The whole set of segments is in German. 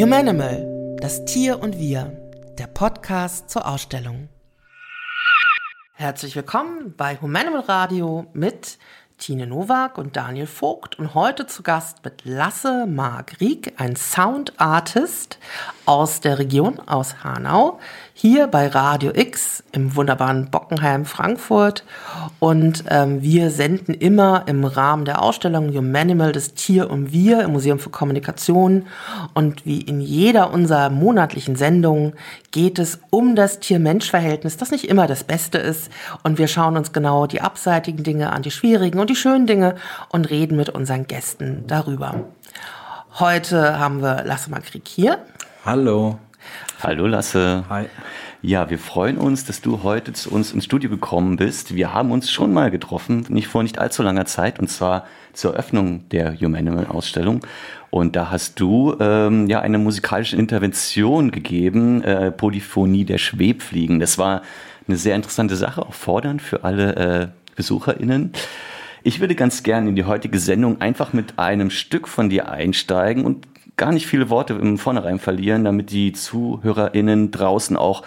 Humanimal, das Tier und wir, der Podcast zur Ausstellung. Herzlich willkommen bei Humanimal Radio mit Tine Nowak und Daniel Vogt und heute zu Gast mit Lasse Margrieg, ein Sound Artist aus der Region, aus Hanau, hier bei Radio X im wunderbaren Bockenheim Frankfurt. Und ähm, wir senden immer im Rahmen der Ausstellung Humanimal, das Tier und Wir im Museum für Kommunikation. Und wie in jeder unserer monatlichen Sendungen geht es um das Tier-Mensch-Verhältnis, das nicht immer das Beste ist. Und wir schauen uns genau die abseitigen Dinge an, die schwierigen und die schönen Dinge und reden mit unseren Gästen darüber. Heute haben wir Lasse Krieg hier. Hallo. Hallo Lasse. Hi. Ja, wir freuen uns, dass du heute zu uns ins Studio gekommen bist. Wir haben uns schon mal getroffen, nicht vor nicht allzu langer Zeit, und zwar zur Eröffnung der Humanimal-Ausstellung. Und da hast du ähm, ja eine musikalische Intervention gegeben, äh, Polyphonie der Schwebfliegen. Das war eine sehr interessante Sache, auch fordernd für alle äh, BesucherInnen. Ich würde ganz gerne in die heutige Sendung einfach mit einem Stück von dir einsteigen und gar nicht viele Worte im Vornherein verlieren, damit die ZuhörerInnen draußen auch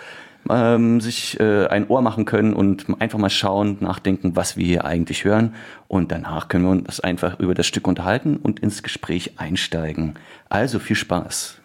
ähm, sich äh, ein Ohr machen können und einfach mal schauen, nachdenken, was wir hier eigentlich hören. Und danach können wir uns einfach über das Stück unterhalten und ins Gespräch einsteigen. Also viel Spaß.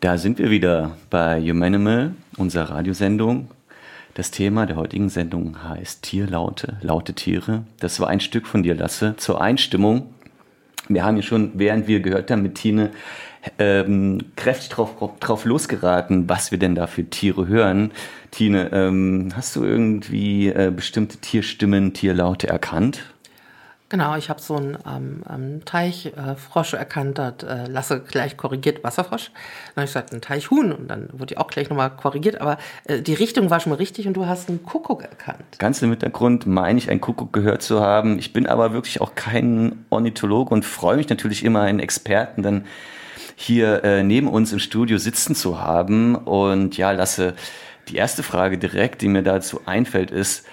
Da sind wir wieder bei Humanimal, unserer Radiosendung. Das Thema der heutigen Sendung heißt Tierlaute, laute Tiere. Das war ein Stück von dir, Lasse, zur Einstimmung. Wir haben ja schon, während wir gehört haben mit Tine, ähm, kräftig drauf, drauf losgeraten, was wir denn da für Tiere hören. Tine, ähm, hast du irgendwie äh, bestimmte Tierstimmen, Tierlaute erkannt? Genau, ich habe so einen ähm, ähm, Teichfrosch äh, erkannt, hat äh, Lasse gleich korrigiert, Wasserfrosch. Dann habe ich gesagt, ein Teichhuhn und dann wurde die auch gleich nochmal korrigiert, aber äh, die Richtung war schon mal richtig und du hast einen Kuckuck erkannt. Ganz im Hintergrund meine ich, einen Kuckuck gehört zu haben. Ich bin aber wirklich auch kein Ornithologe und freue mich natürlich immer, einen Experten dann hier äh, neben uns im Studio sitzen zu haben. Und ja, Lasse, die erste Frage direkt, die mir dazu einfällt, ist,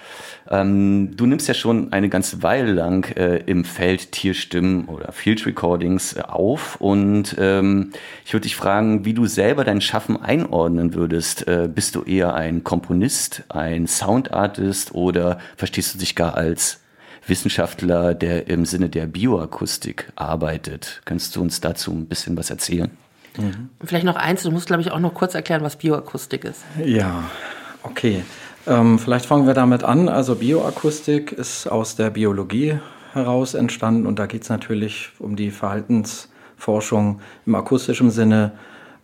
ähm, du nimmst ja schon eine ganze Weile lang äh, im Feld Tierstimmen oder Field Recordings äh, auf und ähm, ich würde dich fragen, wie du selber dein Schaffen einordnen würdest. Äh, bist du eher ein Komponist, ein Soundartist oder verstehst du dich gar als Wissenschaftler, der im Sinne der Bioakustik arbeitet? Kannst du uns dazu ein bisschen was erzählen? Mhm. Vielleicht noch eins, du musst, glaube ich, auch noch kurz erklären, was Bioakustik ist. Ja, okay. Ähm, vielleicht fangen wir damit an. Also Bioakustik ist aus der Biologie heraus entstanden und da geht es natürlich um die Verhaltensforschung im akustischen Sinne,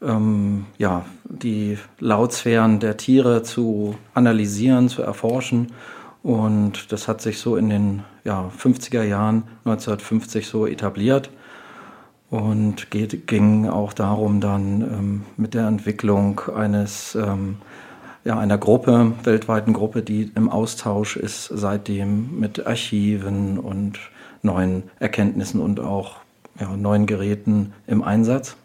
ähm, ja, die Lautsphären der Tiere zu analysieren, zu erforschen. Und das hat sich so in den ja, 50er Jahren, 1950 so etabliert und geht, ging auch darum, dann ähm, mit der Entwicklung eines ähm, ja, einer Gruppe, weltweiten Gruppe, die im Austausch ist seitdem mit Archiven und neuen Erkenntnissen und auch ja, neuen Geräten im Einsatz.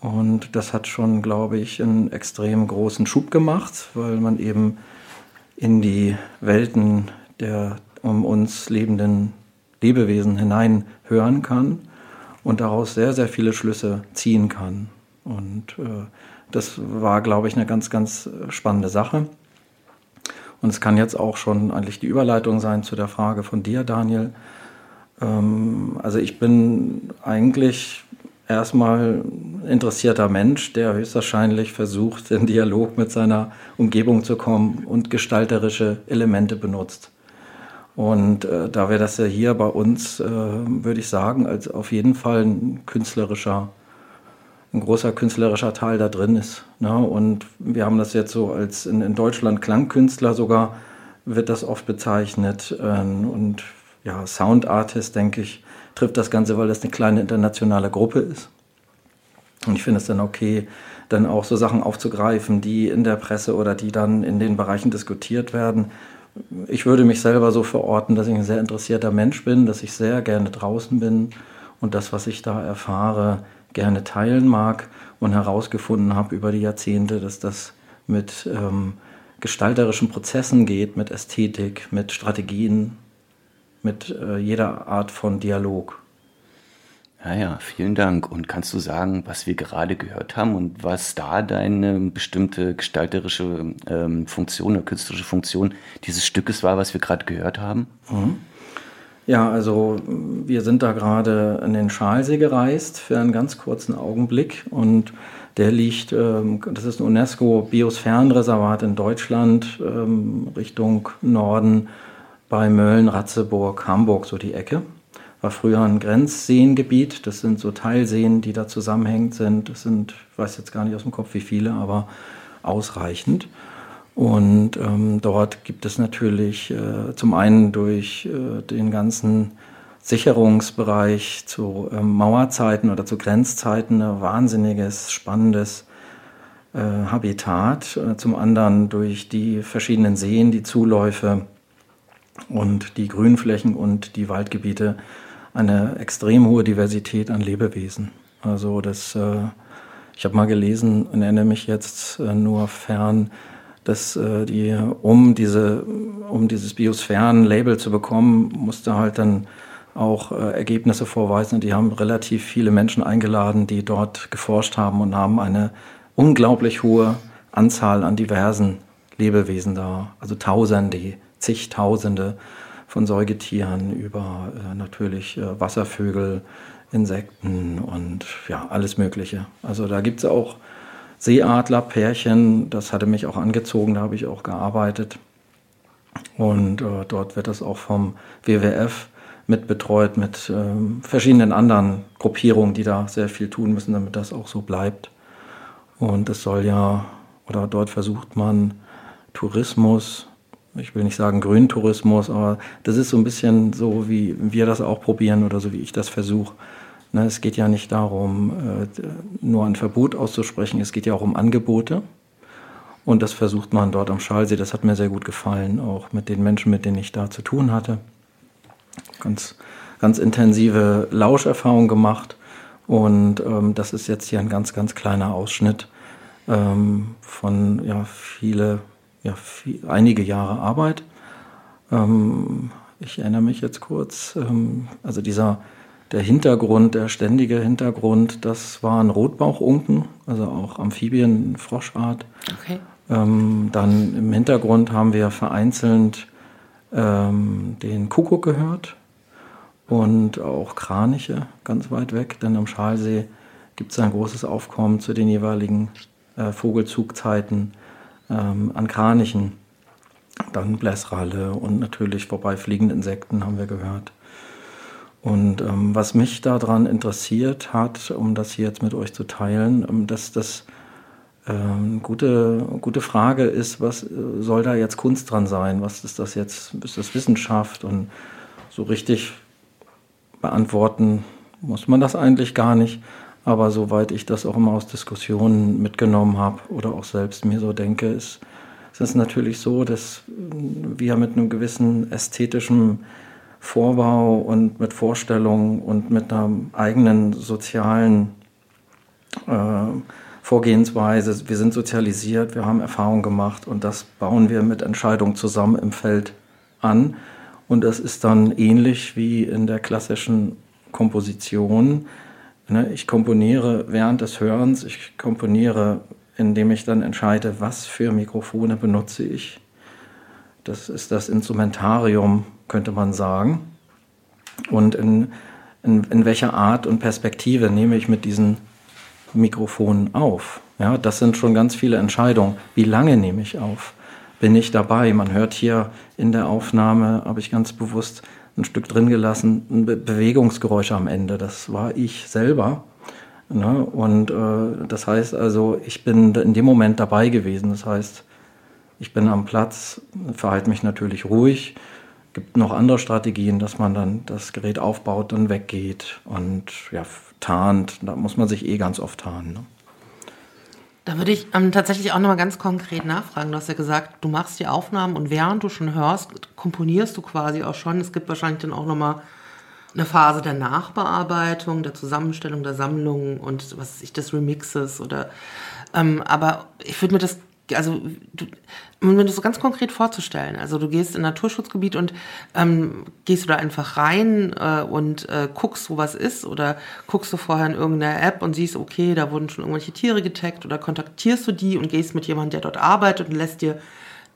Und das hat schon, glaube ich, einen extrem großen Schub gemacht, weil man eben in die Welten der um uns lebenden Lebewesen hinein hören kann und daraus sehr, sehr viele Schlüsse ziehen kann. Und äh, das war, glaube ich, eine ganz, ganz spannende Sache. Und es kann jetzt auch schon eigentlich die Überleitung sein zu der Frage von dir, Daniel. Ähm, also ich bin eigentlich erstmal interessierter Mensch, der höchstwahrscheinlich versucht, in Dialog mit seiner Umgebung zu kommen und gestalterische Elemente benutzt. Und äh, da wäre das ja hier bei uns, äh, würde ich sagen, als auf jeden Fall ein künstlerischer ein großer künstlerischer Teil da drin ist. Ne? Und wir haben das jetzt so als in, in Deutschland Klangkünstler sogar wird das oft bezeichnet. Ähm, und ja, Sound Artist, denke ich, trifft das Ganze, weil das eine kleine internationale Gruppe ist. Und ich finde es dann okay, dann auch so Sachen aufzugreifen, die in der Presse oder die dann in den Bereichen diskutiert werden. Ich würde mich selber so verorten, dass ich ein sehr interessierter Mensch bin, dass ich sehr gerne draußen bin und das, was ich da erfahre, gerne teilen mag und herausgefunden habe über die Jahrzehnte, dass das mit ähm, gestalterischen Prozessen geht, mit Ästhetik, mit Strategien, mit äh, jeder Art von Dialog. Ja, ja, vielen Dank. Und kannst du sagen, was wir gerade gehört haben und was da deine bestimmte gestalterische ähm, Funktion oder künstlerische Funktion dieses Stückes war, was wir gerade gehört haben? Mhm. Ja, also wir sind da gerade in den Schalsee gereist für einen ganz kurzen Augenblick und der liegt, ähm, das ist ein UNESCO-Biosphärenreservat in Deutschland, ähm, Richtung Norden bei Mölln, Ratzeburg, Hamburg, so die Ecke. War früher ein Grenzseengebiet, das sind so Teilseen, die da zusammenhängend sind. Das sind, ich weiß jetzt gar nicht aus dem Kopf wie viele, aber ausreichend. Und ähm, dort gibt es natürlich äh, zum einen durch äh, den ganzen Sicherungsbereich zu äh, Mauerzeiten oder zu Grenzzeiten ein wahnsinniges, spannendes äh, Habitat. Äh, zum anderen durch die verschiedenen Seen, die Zuläufe und die Grünflächen und die Waldgebiete eine extrem hohe Diversität an Lebewesen. Also das, äh, ich habe mal gelesen und erinnere mich jetzt nur fern, dass äh, die, um diese, um dieses Biosphären-Label zu bekommen, musste halt dann auch äh, Ergebnisse vorweisen. Und die haben relativ viele Menschen eingeladen, die dort geforscht haben und haben eine unglaublich hohe Anzahl an diversen Lebewesen da. Also Tausende, zigtausende von Säugetieren über äh, natürlich äh, Wasservögel, Insekten und ja, alles Mögliche. Also da gibt es auch Seeadlerpärchen, das hatte mich auch angezogen, da habe ich auch gearbeitet. Und äh, dort wird das auch vom WWF mitbetreut mit äh, verschiedenen anderen Gruppierungen, die da sehr viel tun müssen, damit das auch so bleibt. Und es soll ja, oder dort versucht man Tourismus, ich will nicht sagen Grüntourismus, aber das ist so ein bisschen so, wie wir das auch probieren oder so wie ich das versuche. Ne, es geht ja nicht darum, äh, nur ein Verbot auszusprechen, es geht ja auch um Angebote. Und das versucht man dort am Schalsee. Das hat mir sehr gut gefallen, auch mit den Menschen, mit denen ich da zu tun hatte. Ganz, ganz intensive Lauscherfahrung gemacht. Und ähm, das ist jetzt hier ein ganz, ganz kleiner Ausschnitt ähm, von ja, viele, ja, viel, einige Jahre Arbeit. Ähm, ich erinnere mich jetzt kurz, ähm, also dieser der Hintergrund, der ständige Hintergrund, das waren Rotbauchunken, also auch Amphibien, Froschart. Okay. Ähm, dann im Hintergrund haben wir vereinzelt ähm, den Kuckuck gehört und auch Kraniche ganz weit weg, denn am Schalsee gibt es ein großes Aufkommen zu den jeweiligen äh, Vogelzugzeiten ähm, an Kranichen. Dann Blässralle und natürlich vorbeifliegende Insekten haben wir gehört. Und ähm, was mich daran interessiert hat, um das hier jetzt mit euch zu teilen, ähm, dass das ähm, gute, gute Frage ist, was äh, soll da jetzt Kunst dran sein? Was ist das jetzt? Ist das Wissenschaft? Und so richtig beantworten muss man das eigentlich gar nicht. Aber soweit ich das auch immer aus Diskussionen mitgenommen habe oder auch selbst mir so denke, ist, ist es natürlich so, dass wir mit einem gewissen ästhetischen Vorbau und mit Vorstellungen und mit einer eigenen sozialen äh, Vorgehensweise. Wir sind sozialisiert, wir haben Erfahrungen gemacht und das bauen wir mit Entscheidungen zusammen im Feld an. Und das ist dann ähnlich wie in der klassischen Komposition. Ne, ich komponiere während des Hörens, ich komponiere, indem ich dann entscheide, was für Mikrofone benutze ich. Das ist das Instrumentarium könnte man sagen. Und in, in, in welcher Art und Perspektive nehme ich mit diesen Mikrofonen auf? Ja, das sind schon ganz viele Entscheidungen. Wie lange nehme ich auf? Bin ich dabei? Man hört hier in der Aufnahme, habe ich ganz bewusst ein Stück drin gelassen, ein Be Bewegungsgeräusch am Ende. Das war ich selber. Ne? Und äh, das heißt also, ich bin in dem Moment dabei gewesen. Das heißt, ich bin am Platz, verhalte mich natürlich ruhig, gibt noch andere Strategien, dass man dann das Gerät aufbaut, dann weggeht und ja, tarnt. Da muss man sich eh ganz oft tarnen. Ne? Da würde ich ähm, tatsächlich auch nochmal ganz konkret nachfragen. Du hast ja gesagt, du machst die Aufnahmen und während du schon hörst, komponierst du quasi auch schon. Es gibt wahrscheinlich dann auch nochmal eine Phase der Nachbearbeitung, der Zusammenstellung der Sammlungen und was weiß ich, des Remixes oder ähm, aber ich würde mir das also du, um mir das so ganz konkret vorzustellen, also du gehst in ein Naturschutzgebiet und ähm, gehst du da einfach rein äh, und äh, guckst, wo was ist oder guckst du vorher in irgendeiner App und siehst, okay, da wurden schon irgendwelche Tiere getaggt oder kontaktierst du die und gehst mit jemandem, der dort arbeitet und lässt dir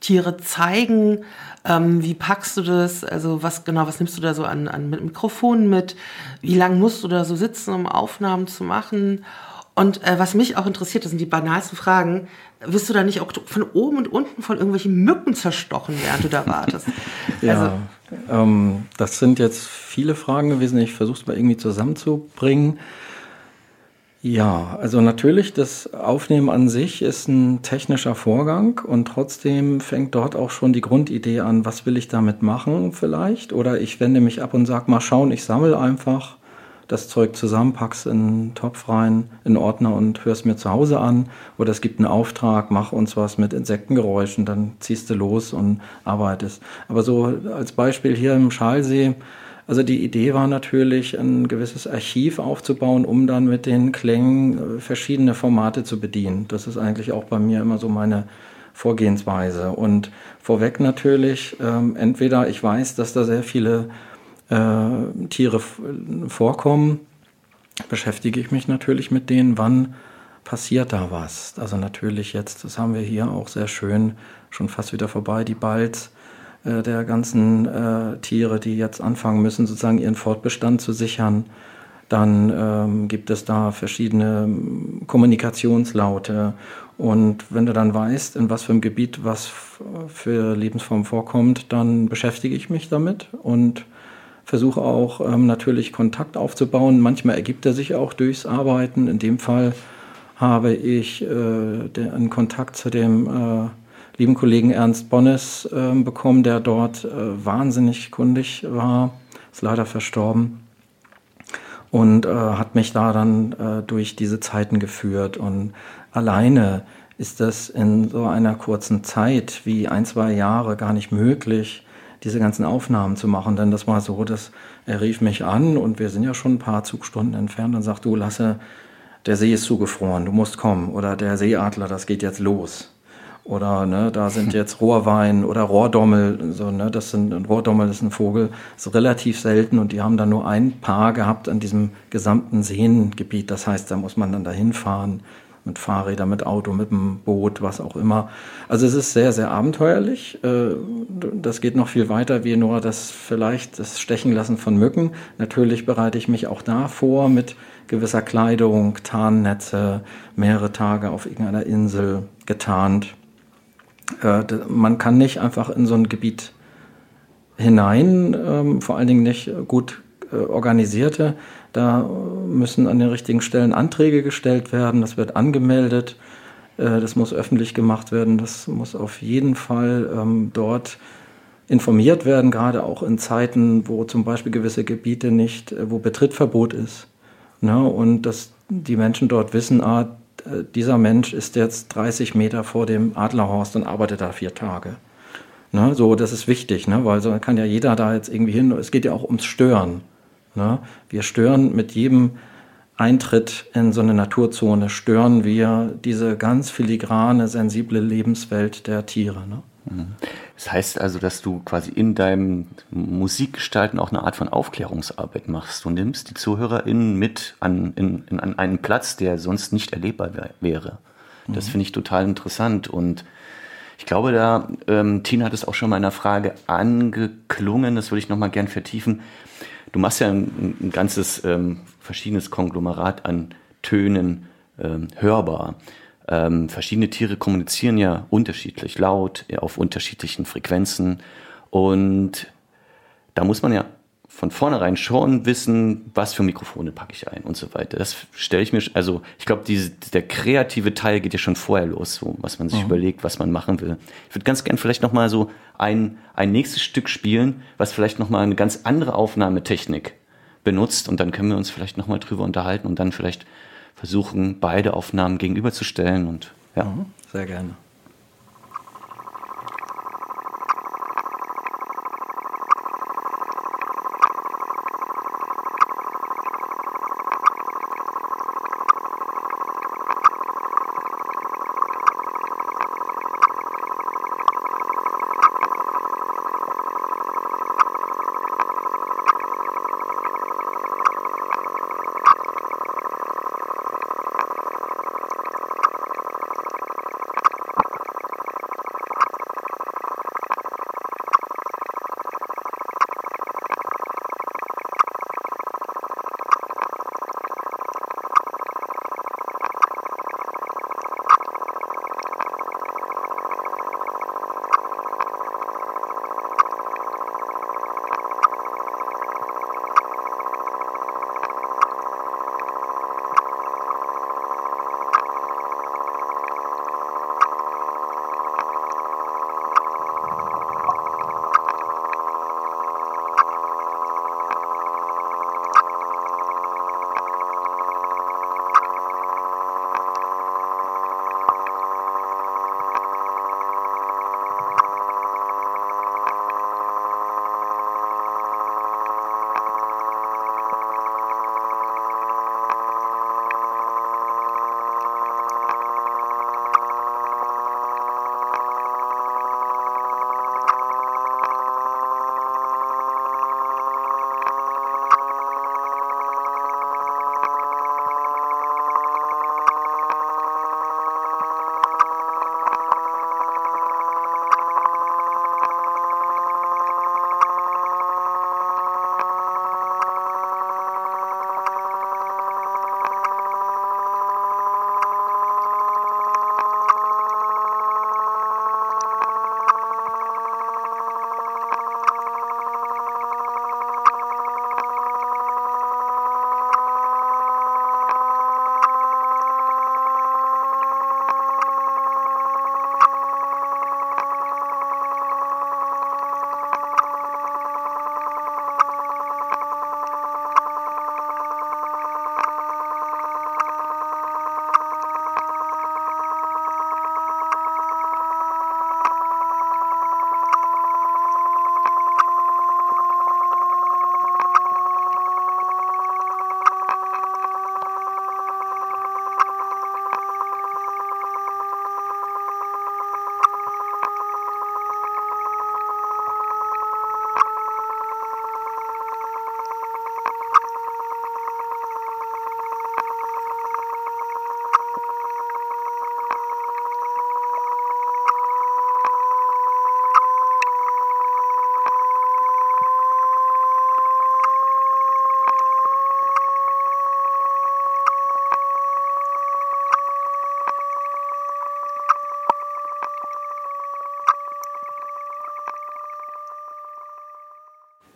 Tiere zeigen, ähm, wie packst du das, also was genau, was nimmst du da so an, an Mikrofonen mit, wie lange musst du da so sitzen, um Aufnahmen zu machen und äh, was mich auch interessiert, das sind die banalsten Fragen. Wirst du da nicht auch von oben und unten von irgendwelchen Mücken zerstochen, während du da wartest? ja, also, ähm, das sind jetzt viele Fragen gewesen. Ich versuche es mal irgendwie zusammenzubringen. Ja, also natürlich, das Aufnehmen an sich ist ein technischer Vorgang und trotzdem fängt dort auch schon die Grundidee an, was will ich damit machen vielleicht? Oder ich wende mich ab und sage mal schauen, ich sammle einfach das Zeug zusammen, pack's in einen Topf rein, in einen Ordner und hörst mir zu Hause an. Oder es gibt einen Auftrag, mach uns was mit Insektengeräuschen, dann ziehst du los und arbeitest. Aber so als Beispiel hier im Schalsee, also die Idee war natürlich, ein gewisses Archiv aufzubauen, um dann mit den Klängen äh, verschiedene Formate zu bedienen. Das ist eigentlich auch bei mir immer so meine Vorgehensweise. Und vorweg natürlich, ähm, entweder ich weiß, dass da sehr viele äh, Tiere vorkommen, beschäftige ich mich natürlich mit denen, wann passiert da was. Also natürlich jetzt, das haben wir hier auch sehr schön, schon fast wieder vorbei, die Balz äh, der ganzen äh, Tiere, die jetzt anfangen müssen, sozusagen ihren Fortbestand zu sichern. Dann ähm, gibt es da verschiedene Kommunikationslaute. Und wenn du dann weißt, in was für einem Gebiet was für Lebensform vorkommt, dann beschäftige ich mich damit und versuche auch ähm, natürlich Kontakt aufzubauen. Manchmal ergibt er sich auch durchs Arbeiten. In dem Fall habe ich äh, einen Kontakt zu dem äh, lieben Kollegen Ernst Bonnes äh, bekommen, der dort äh, wahnsinnig kundig war, ist leider verstorben und äh, hat mich da dann äh, durch diese Zeiten geführt. Und alleine ist das in so einer kurzen Zeit wie ein, zwei Jahre gar nicht möglich, diese ganzen Aufnahmen zu machen. Denn das war so, dass er rief mich an und wir sind ja schon ein paar Zugstunden entfernt und sagt, du Lasse, der See ist zugefroren, du musst kommen. Oder der Seeadler, das geht jetzt los. Oder ne, da sind jetzt Rohrwein oder Rohrdommel, so, ne, das sind, ein Rohrdommel ist ein Vogel, ist relativ selten und die haben dann nur ein Paar gehabt an diesem gesamten Seengebiet. Das heißt, da muss man dann dahin fahren mit Fahrrädern, mit Auto, mit dem Boot, was auch immer. Also es ist sehr, sehr abenteuerlich. Äh, das geht noch viel weiter wie nur das vielleicht das Stechenlassen von Mücken. Natürlich bereite ich mich auch da vor mit gewisser Kleidung, Tarnnetze, mehrere Tage auf irgendeiner Insel getarnt. Äh, man kann nicht einfach in so ein Gebiet hinein, ähm, vor allen Dingen nicht gut äh, organisierte. Da müssen an den richtigen Stellen Anträge gestellt werden, das wird angemeldet, äh, das muss öffentlich gemacht werden, das muss auf jeden Fall ähm, dort informiert werden, gerade auch in Zeiten, wo zum Beispiel gewisse Gebiete nicht, wo Betrittverbot ist. Ne? Und dass die Menschen dort wissen, ah, äh, dieser Mensch ist jetzt 30 Meter vor dem Adlerhorst und arbeitet da vier Tage. Ne, so, das ist wichtig, ne, weil so kann ja jeder da jetzt irgendwie hin. Es geht ja auch ums Stören. Ne? Wir stören mit jedem Eintritt in so eine Naturzone, stören wir diese ganz filigrane, sensible Lebenswelt der Tiere. Ne? Das heißt also, dass du quasi in deinem Musikgestalten auch eine Art von Aufklärungsarbeit machst. Du nimmst die ZuhörerInnen mit an, in, in, an einen Platz, der sonst nicht erlebbar wäre. Das mhm. finde ich total interessant und ich glaube, da, ähm, Tina hat es auch schon mal in einer Frage angeklungen, das würde ich nochmal gern vertiefen. Du machst ja ein, ein ganzes ähm, verschiedenes Konglomerat an Tönen ähm, hörbar. Ähm, verschiedene Tiere kommunizieren ja unterschiedlich laut, auf unterschiedlichen Frequenzen. Und da muss man ja von vornherein schon wissen, was für Mikrofone packe ich ein und so weiter. Das stelle ich mir, also ich glaube, der kreative Teil geht ja schon vorher los, so, was man sich mhm. überlegt, was man machen will. Ich würde ganz gern vielleicht nochmal so ein, ein nächstes Stück spielen, was vielleicht nochmal eine ganz andere Aufnahmetechnik benutzt und dann können wir uns vielleicht nochmal drüber unterhalten und dann vielleicht versuchen, beide Aufnahmen gegenüberzustellen und ja. Mhm, sehr gerne.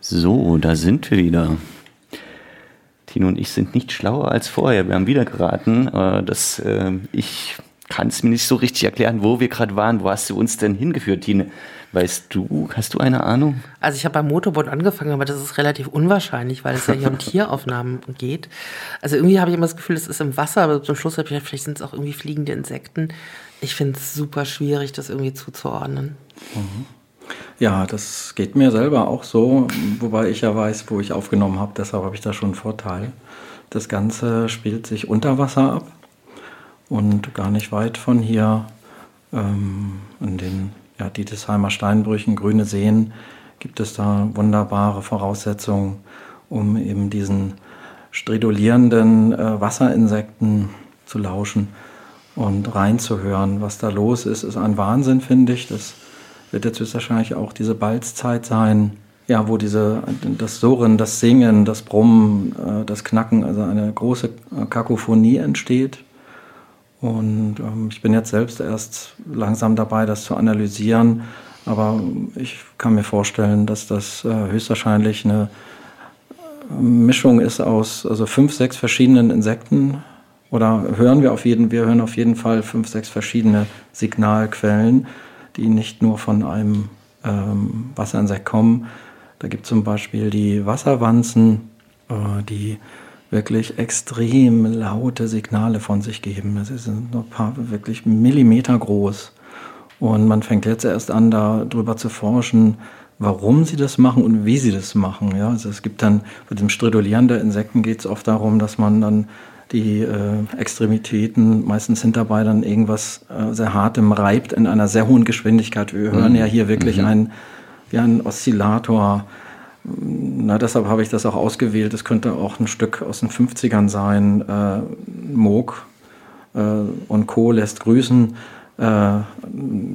So, da sind wir wieder. Tino und ich sind nicht schlauer als vorher. Wir haben wieder geraten, äh, dass äh, ich kann es mir nicht so richtig erklären, wo wir gerade waren. Wo hast du uns denn hingeführt, Tine? Weißt du, hast du eine Ahnung? Also ich habe beim Motorboot angefangen, aber das ist relativ unwahrscheinlich, weil es ja hier um Tieraufnahmen geht. Also irgendwie habe ich immer das Gefühl, es ist im Wasser, aber zum Schluss habe ich gedacht, vielleicht sind es auch irgendwie fliegende Insekten. Ich finde es super schwierig, das irgendwie zuzuordnen. Mhm. Ja, das geht mir selber auch so, wobei ich ja weiß, wo ich aufgenommen habe, deshalb habe ich da schon einen Vorteil. Das Ganze spielt sich unter Wasser ab und gar nicht weit von hier ähm, in den ja, Dietesheimer Steinbrüchen, grüne Seen, gibt es da wunderbare Voraussetzungen, um eben diesen stridulierenden äh, Wasserinsekten zu lauschen und reinzuhören. Was da los ist, ist ein Wahnsinn, finde ich. Das wird jetzt höchstwahrscheinlich auch diese Balzzeit sein, ja, wo diese, das Surren, das Singen, das Brummen, äh, das Knacken, also eine große Kakophonie entsteht. Und ähm, ich bin jetzt selbst erst langsam dabei, das zu analysieren. Aber ich kann mir vorstellen, dass das äh, höchstwahrscheinlich eine Mischung ist aus also fünf, sechs verschiedenen Insekten. Oder hören wir auf jeden, wir hören auf jeden Fall fünf, sechs verschiedene Signalquellen, die nicht nur von einem ähm, Wasserinsekt kommen. Da gibt es zum Beispiel die Wasserwanzen, äh, die wirklich extrem laute Signale von sich geben. Es sind nur ein paar wirklich Millimeter groß. Und man fängt jetzt erst an, darüber zu forschen, warum sie das machen und wie sie das machen. Ja, also es gibt dann, bei dem Stridulieren der Insekten geht es oft darum, dass man dann die äh, Extremitäten, meistens sind dabei dann irgendwas äh, sehr hartem reibt in einer sehr hohen Geschwindigkeit. Wir hören mhm. ja hier wirklich mhm. ein, wie ein Oszillator na, deshalb habe ich das auch ausgewählt. Es könnte auch ein Stück aus den 50ern sein. Äh, Moog äh, und Co. lässt grüßen. Äh,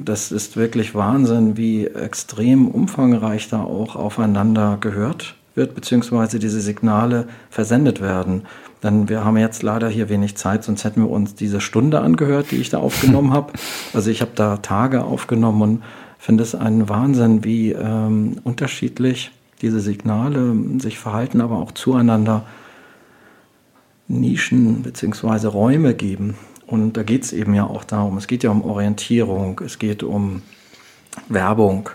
das ist wirklich Wahnsinn, wie extrem umfangreich da auch aufeinander gehört wird, beziehungsweise diese Signale versendet werden. Denn wir haben jetzt leider hier wenig Zeit, sonst hätten wir uns diese Stunde angehört, die ich da aufgenommen habe. Also ich habe da Tage aufgenommen und finde es einen Wahnsinn, wie ähm, unterschiedlich diese Signale sich verhalten, aber auch zueinander Nischen bzw. Räume geben. Und da geht es eben ja auch darum, es geht ja um Orientierung, es geht um Werbung.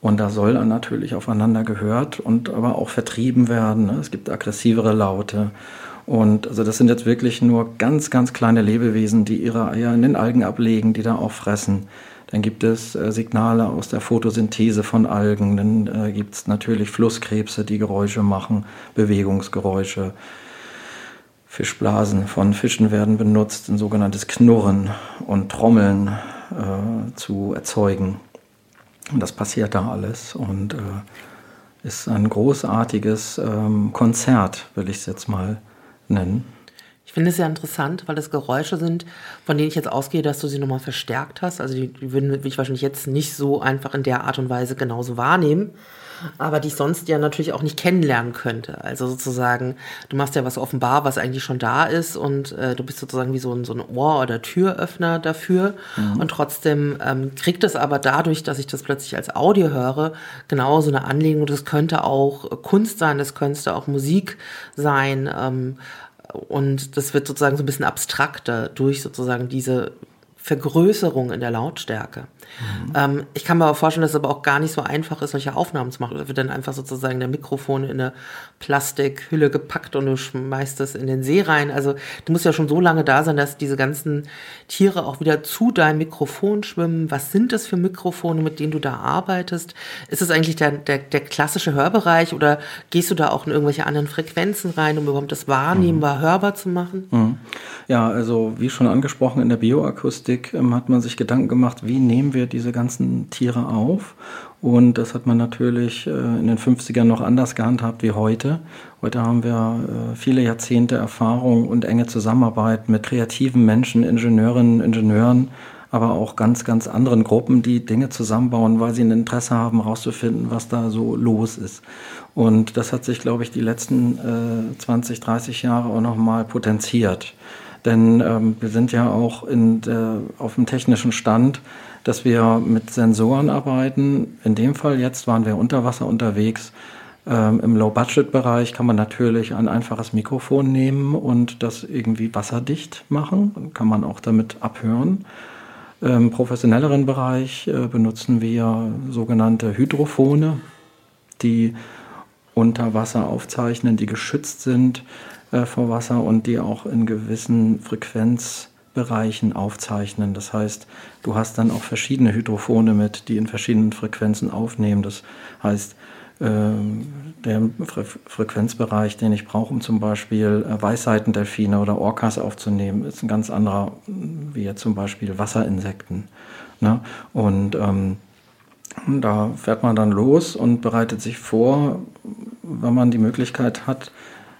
Und da soll dann natürlich aufeinander gehört und aber auch vertrieben werden. Ne? Es gibt aggressivere Laute. Und also das sind jetzt wirklich nur ganz, ganz kleine Lebewesen, die ihre Eier in den Algen ablegen, die da auch fressen. Dann gibt es äh, Signale aus der Photosynthese von Algen. Dann äh, gibt es natürlich Flusskrebse, die Geräusche machen, Bewegungsgeräusche. Fischblasen von Fischen werden benutzt, ein sogenanntes Knurren und Trommeln äh, zu erzeugen. Und das passiert da alles und äh, ist ein großartiges ähm, Konzert, will ich es jetzt mal nennen. Ich finde es sehr interessant, weil das Geräusche sind, von denen ich jetzt ausgehe, dass du sie nochmal verstärkt hast. Also die, würden ich wahrscheinlich jetzt nicht so einfach in der Art und Weise genauso wahrnehmen, aber die ich sonst ja natürlich auch nicht kennenlernen könnte. Also sozusagen, du machst ja was offenbar, was eigentlich schon da ist und äh, du bist sozusagen wie so ein, so ein Ohr- oder Türöffner dafür. Mhm. Und trotzdem ähm, kriegt es aber dadurch, dass ich das plötzlich als Audio höre, genau so eine Anlegung. Das könnte auch Kunst sein, das könnte auch Musik sein. Ähm, und das wird sozusagen so ein bisschen abstrakter durch sozusagen diese Vergrößerung in der Lautstärke. Mhm. Ähm, ich kann mir aber vorstellen, dass es aber auch gar nicht so einfach ist, solche Aufnahmen zu machen. Da wird dann einfach sozusagen der Mikrofon in eine Plastikhülle gepackt und du schmeißt es in den See rein. Also du musst ja schon so lange da sein, dass diese ganzen Tiere auch wieder zu deinem Mikrofon schwimmen. Was sind das für Mikrofone, mit denen du da arbeitest? Ist es eigentlich der, der, der klassische Hörbereich oder gehst du da auch in irgendwelche anderen Frequenzen rein, um überhaupt das wahrnehmbar mhm. hörbar zu machen? Mhm. Ja, also wie schon angesprochen in der Bioakustik, Logistik ähm, hat man sich Gedanken gemacht, wie nehmen wir diese ganzen Tiere auf. Und das hat man natürlich äh, in den 50ern noch anders gehandhabt wie heute. Heute haben wir äh, viele Jahrzehnte Erfahrung und enge Zusammenarbeit mit kreativen Menschen, Ingenieurinnen, Ingenieuren, aber auch ganz, ganz anderen Gruppen, die Dinge zusammenbauen, weil sie ein Interesse haben, herauszufinden, was da so los ist. Und das hat sich, glaube ich, die letzten äh, 20, 30 Jahre auch nochmal potenziert. Denn ähm, wir sind ja auch in der, auf dem technischen Stand, dass wir mit Sensoren arbeiten. In dem Fall jetzt waren wir unter Wasser unterwegs. Ähm, Im Low-Budget-Bereich kann man natürlich ein einfaches Mikrofon nehmen und das irgendwie wasserdicht machen. Kann man auch damit abhören. Im professionelleren Bereich äh, benutzen wir sogenannte Hydrophone, die unter Wasser aufzeichnen, die geschützt sind äh, vor Wasser und die auch in gewissen Frequenzbereichen aufzeichnen. Das heißt, du hast dann auch verschiedene Hydrophone mit, die in verschiedenen Frequenzen aufnehmen. Das heißt, ähm, der Fre Frequenzbereich, den ich brauche, um zum Beispiel äh, Weißseitendelfine oder Orcas aufzunehmen, ist ein ganz anderer, wie jetzt zum Beispiel Wasserinsekten. Ne? Und ähm, da fährt man dann los und bereitet sich vor, wenn man die Möglichkeit hat,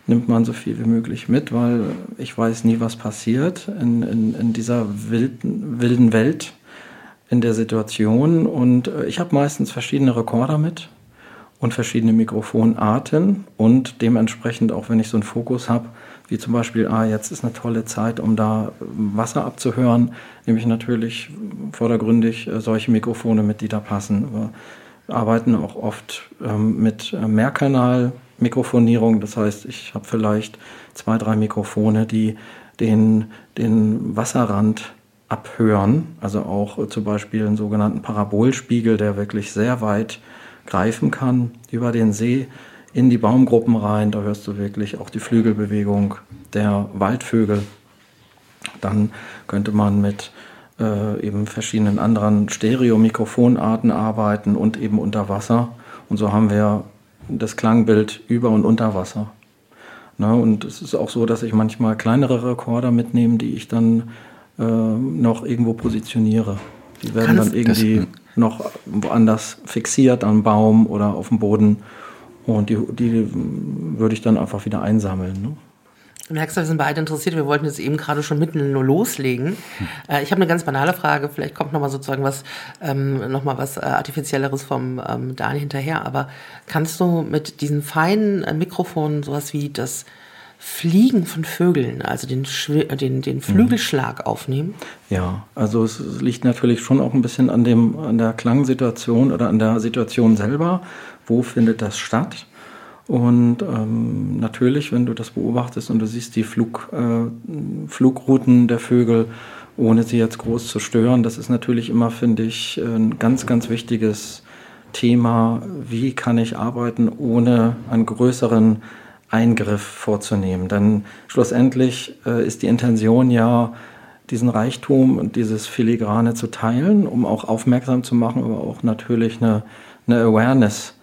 nimmt man so viel wie möglich mit, weil ich weiß nie, was passiert in, in, in dieser wilden, wilden Welt, in der Situation. Und äh, ich habe meistens verschiedene Rekorder mit und verschiedene Mikrofonarten und dementsprechend auch wenn ich so einen Fokus habe, wie zum Beispiel, ah, jetzt ist eine tolle Zeit, um da Wasser abzuhören, nehme ich natürlich vordergründig äh, solche Mikrofone mit, die da passen. Wir arbeiten auch oft ähm, mit äh, Mehrkanal-Mikrofonierung, das heißt, ich habe vielleicht zwei, drei Mikrofone, die den, den Wasserrand abhören, also auch äh, zum Beispiel einen sogenannten Parabolspiegel, der wirklich sehr weit greifen kann über den See in die Baumgruppen rein. Da hörst du wirklich auch die Flügelbewegung der Waldvögel. Dann könnte man mit äh, eben verschiedenen anderen Stereo-Mikrofonarten arbeiten und eben unter Wasser. Und so haben wir das Klangbild über und unter Wasser. Na, und es ist auch so, dass ich manchmal kleinere Rekorder mitnehme, die ich dann äh, noch irgendwo positioniere. Die werden Kannst dann irgendwie noch woanders fixiert am Baum oder auf dem Boden. Und die, die würde ich dann einfach wieder einsammeln. Ne? Du merkst, wir sind beide interessiert. Wir wollten jetzt eben gerade schon mitten nur loslegen. Äh, ich habe eine ganz banale Frage. Vielleicht kommt noch mal sozusagen was, ähm, noch mal was äh, artifizielleres vom ähm, Daniel hinterher. Aber kannst du mit diesen feinen äh, Mikrofonen sowas wie das Fliegen von Vögeln, also den, den, den Flügelschlag mhm. aufnehmen? Ja, also es liegt natürlich schon auch ein bisschen an, dem, an der Klangsituation oder an der Situation selber. Wo findet das statt? Und ähm, natürlich, wenn du das beobachtest und du siehst die Flug, äh, Flugrouten der Vögel, ohne sie jetzt groß zu stören, das ist natürlich immer, finde ich, ein ganz, ganz wichtiges Thema. Wie kann ich arbeiten, ohne einen größeren Eingriff vorzunehmen. Denn schlussendlich äh, ist die Intention ja, diesen Reichtum und dieses Filigrane zu teilen, um auch aufmerksam zu machen, aber auch natürlich eine, eine Awareness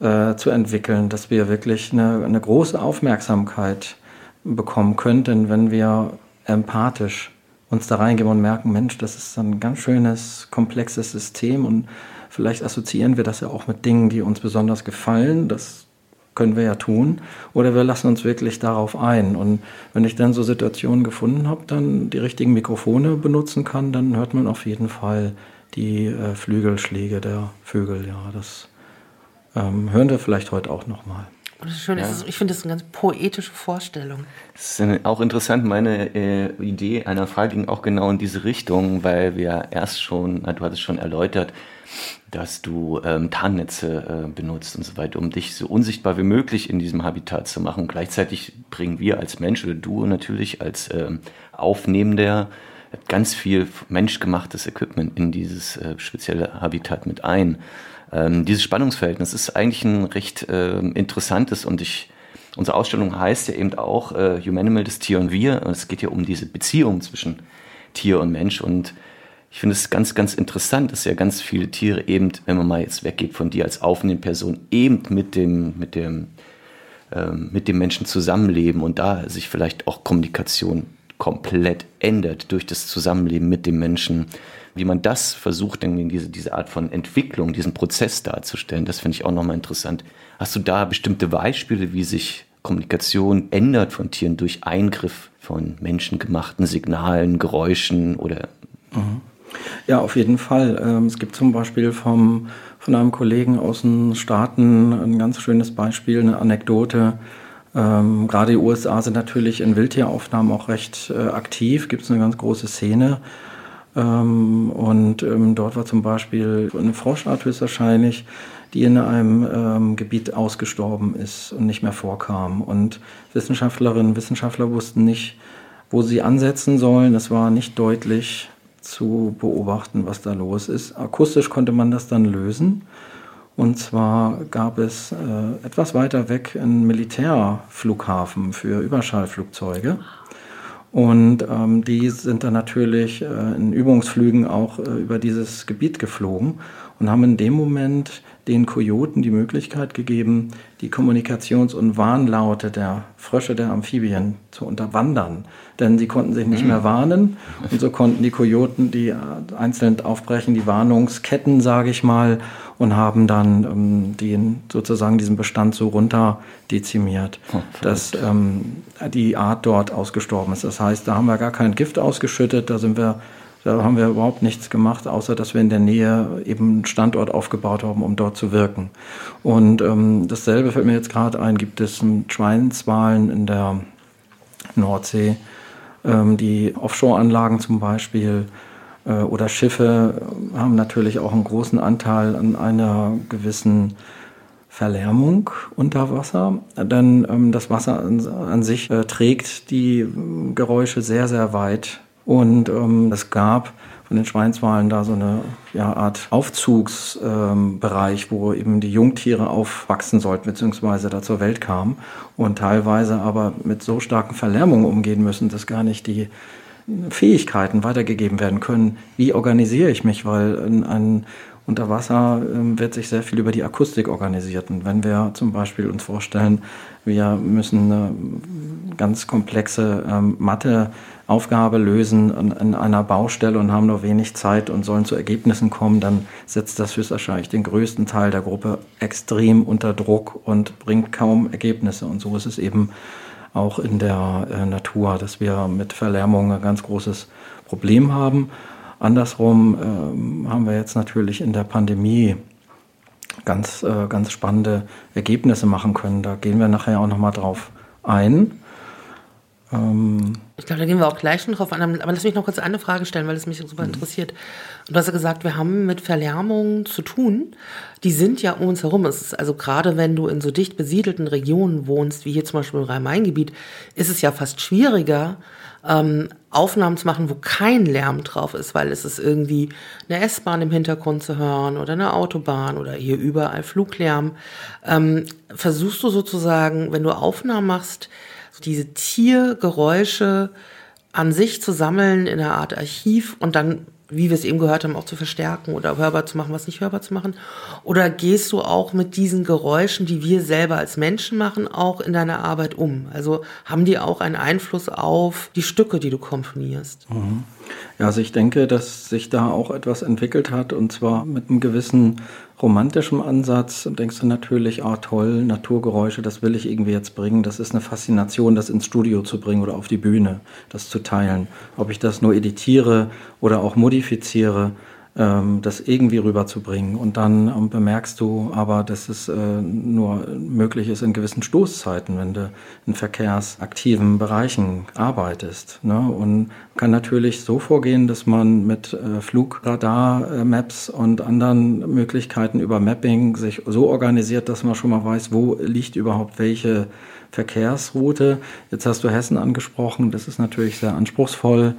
äh, zu entwickeln, dass wir wirklich eine, eine große Aufmerksamkeit bekommen könnten, wenn wir empathisch uns da reingeben und merken, Mensch, das ist ein ganz schönes, komplexes System und vielleicht assoziieren wir das ja auch mit Dingen, die uns besonders gefallen. Das können wir ja tun. Oder wir lassen uns wirklich darauf ein. Und wenn ich dann so Situationen gefunden habe, dann die richtigen Mikrofone benutzen kann, dann hört man auf jeden Fall die äh, Flügelschläge der Vögel. Ja, das ähm, hören wir vielleicht heute auch nochmal. Das ist schön, ja. ich finde das eine ganz poetische Vorstellung. Das ist auch interessant. Meine äh, Idee einer Frage ging auch genau in diese Richtung, weil wir erst schon, du hattest schon erläutert, dass du ähm, Tarnnetze äh, benutzt und so weiter, um dich so unsichtbar wie möglich in diesem Habitat zu machen. gleichzeitig bringen wir als Mensch oder du natürlich als ähm, Aufnehmender ganz viel menschgemachtes Equipment in dieses äh, spezielle Habitat mit ein. Ähm, dieses Spannungsverhältnis ist eigentlich ein recht äh, interessantes und ich Unsere Ausstellung heißt ja eben auch äh, Humanimal, das Tier und wir. Und es geht ja um diese Beziehung zwischen Tier und Mensch. Und ich finde es ganz, ganz interessant, dass ja ganz viele Tiere eben, wenn man mal jetzt weggeht von dir als aufnehmende Person, eben mit dem, mit dem, ähm, mit dem Menschen zusammenleben und da sich vielleicht auch Kommunikation komplett ändert durch das Zusammenleben mit dem Menschen. Wie man das versucht, diese, diese Art von Entwicklung, diesen Prozess darzustellen, das finde ich auch nochmal interessant. Hast du da bestimmte Beispiele, wie sich Kommunikation ändert von Tieren durch Eingriff von menschengemachten Signalen, Geräuschen oder mhm. Ja, auf jeden Fall. Ähm, es gibt zum Beispiel vom, von einem Kollegen aus den Staaten ein ganz schönes Beispiel, eine Anekdote. Ähm, gerade die USA sind natürlich in Wildtieraufnahmen auch recht äh, aktiv, gibt es eine ganz große Szene. Ähm, und ähm, dort war zum Beispiel eine Froschart höchstwahrscheinlich, die in einem ähm, Gebiet ausgestorben ist und nicht mehr vorkam. Und Wissenschaftlerinnen und Wissenschaftler wussten nicht, wo sie ansetzen sollen. Es war nicht deutlich zu beobachten, was da los ist. Akustisch konnte man das dann lösen. Und zwar gab es äh, etwas weiter weg einen Militärflughafen für Überschallflugzeuge. Und ähm, die sind dann natürlich äh, in Übungsflügen auch äh, über dieses Gebiet geflogen und haben in dem Moment den Kojoten die Möglichkeit gegeben, die Kommunikations- und Warnlaute der Frösche der Amphibien zu unterwandern. Denn sie konnten sich nicht mehr warnen und so konnten die Kojoten die äh, einzeln aufbrechen, die Warnungsketten, sage ich mal, und haben dann ähm, den, sozusagen diesen Bestand so runter dezimiert, oh, dass ähm, die Art dort ausgestorben ist. Das heißt, da haben wir gar kein Gift ausgeschüttet, da sind wir da haben wir überhaupt nichts gemacht, außer dass wir in der Nähe eben einen Standort aufgebaut haben, um dort zu wirken. Und ähm, dasselbe fällt mir jetzt gerade ein, gibt es Schweinswahlen in der Nordsee, ähm, die Offshore-Anlagen zum Beispiel äh, oder Schiffe haben natürlich auch einen großen Anteil an einer gewissen Verlärmung unter Wasser, denn ähm, das Wasser an, an sich äh, trägt die Geräusche sehr, sehr weit und ähm, es gab von den Schweinswahlen da so eine ja, Art Aufzugsbereich, ähm, wo eben die Jungtiere aufwachsen sollten, beziehungsweise da zur Welt kamen und teilweise aber mit so starken Verlärmungen umgehen müssen, dass gar nicht die Fähigkeiten weitergegeben werden können. Wie organisiere ich mich? Weil ein, ein unter Wasser ähm, wird sich sehr viel über die Akustik organisiert. Und wenn wir zum Beispiel uns vorstellen, wir müssen eine ganz komplexe ähm, Matheaufgabe lösen in, einer Baustelle und haben nur wenig Zeit und sollen zu Ergebnissen kommen, dann setzt das höchstwahrscheinlich den größten Teil der Gruppe extrem unter Druck und bringt kaum Ergebnisse. Und so ist es eben auch in der äh, Natur, dass wir mit Verlärmung ein ganz großes Problem haben. Andersrum ähm, haben wir jetzt natürlich in der Pandemie ganz, äh, ganz spannende Ergebnisse machen können. Da gehen wir nachher auch nochmal drauf ein. Ähm ich glaube, da gehen wir auch gleich schon drauf an. Aber lass mich noch kurz eine Frage stellen, weil es mich super mhm. interessiert. Du hast ja gesagt, wir haben mit Verlärmungen zu tun. Die sind ja um uns herum. Es ist also gerade wenn du in so dicht besiedelten Regionen wohnst, wie hier zum Beispiel im Rhein-Main-Gebiet, ist es ja fast schwieriger, ähm, Aufnahmen zu machen, wo kein Lärm drauf ist, weil es ist irgendwie eine S-Bahn im Hintergrund zu hören oder eine Autobahn oder hier überall Fluglärm. Ähm, versuchst du sozusagen, wenn du Aufnahmen machst, diese Tiergeräusche an sich zu sammeln in einer Art Archiv und dann wie wir es eben gehört haben, auch zu verstärken oder hörbar zu machen, was nicht hörbar zu machen? Oder gehst du auch mit diesen Geräuschen, die wir selber als Menschen machen, auch in deiner Arbeit um? Also haben die auch einen Einfluss auf die Stücke, die du komponierst? Mhm. Ja, also ich denke, dass sich da auch etwas entwickelt hat und zwar mit einem gewissen romantischen Ansatz. Denkst du natürlich, ah toll, Naturgeräusche, das will ich irgendwie jetzt bringen. Das ist eine Faszination, das ins Studio zu bringen oder auf die Bühne, das zu teilen. Ob ich das nur editiere oder auch modifiziere, das irgendwie rüberzubringen. Und dann ähm, bemerkst du aber, dass es äh, nur möglich ist in gewissen Stoßzeiten, wenn du in verkehrsaktiven Bereichen arbeitest. Ne? Und kann natürlich so vorgehen, dass man mit äh, Flugradar-Maps und anderen Möglichkeiten über Mapping sich so organisiert, dass man schon mal weiß, wo liegt überhaupt welche Verkehrsroute. Jetzt hast du Hessen angesprochen, das ist natürlich sehr anspruchsvoll.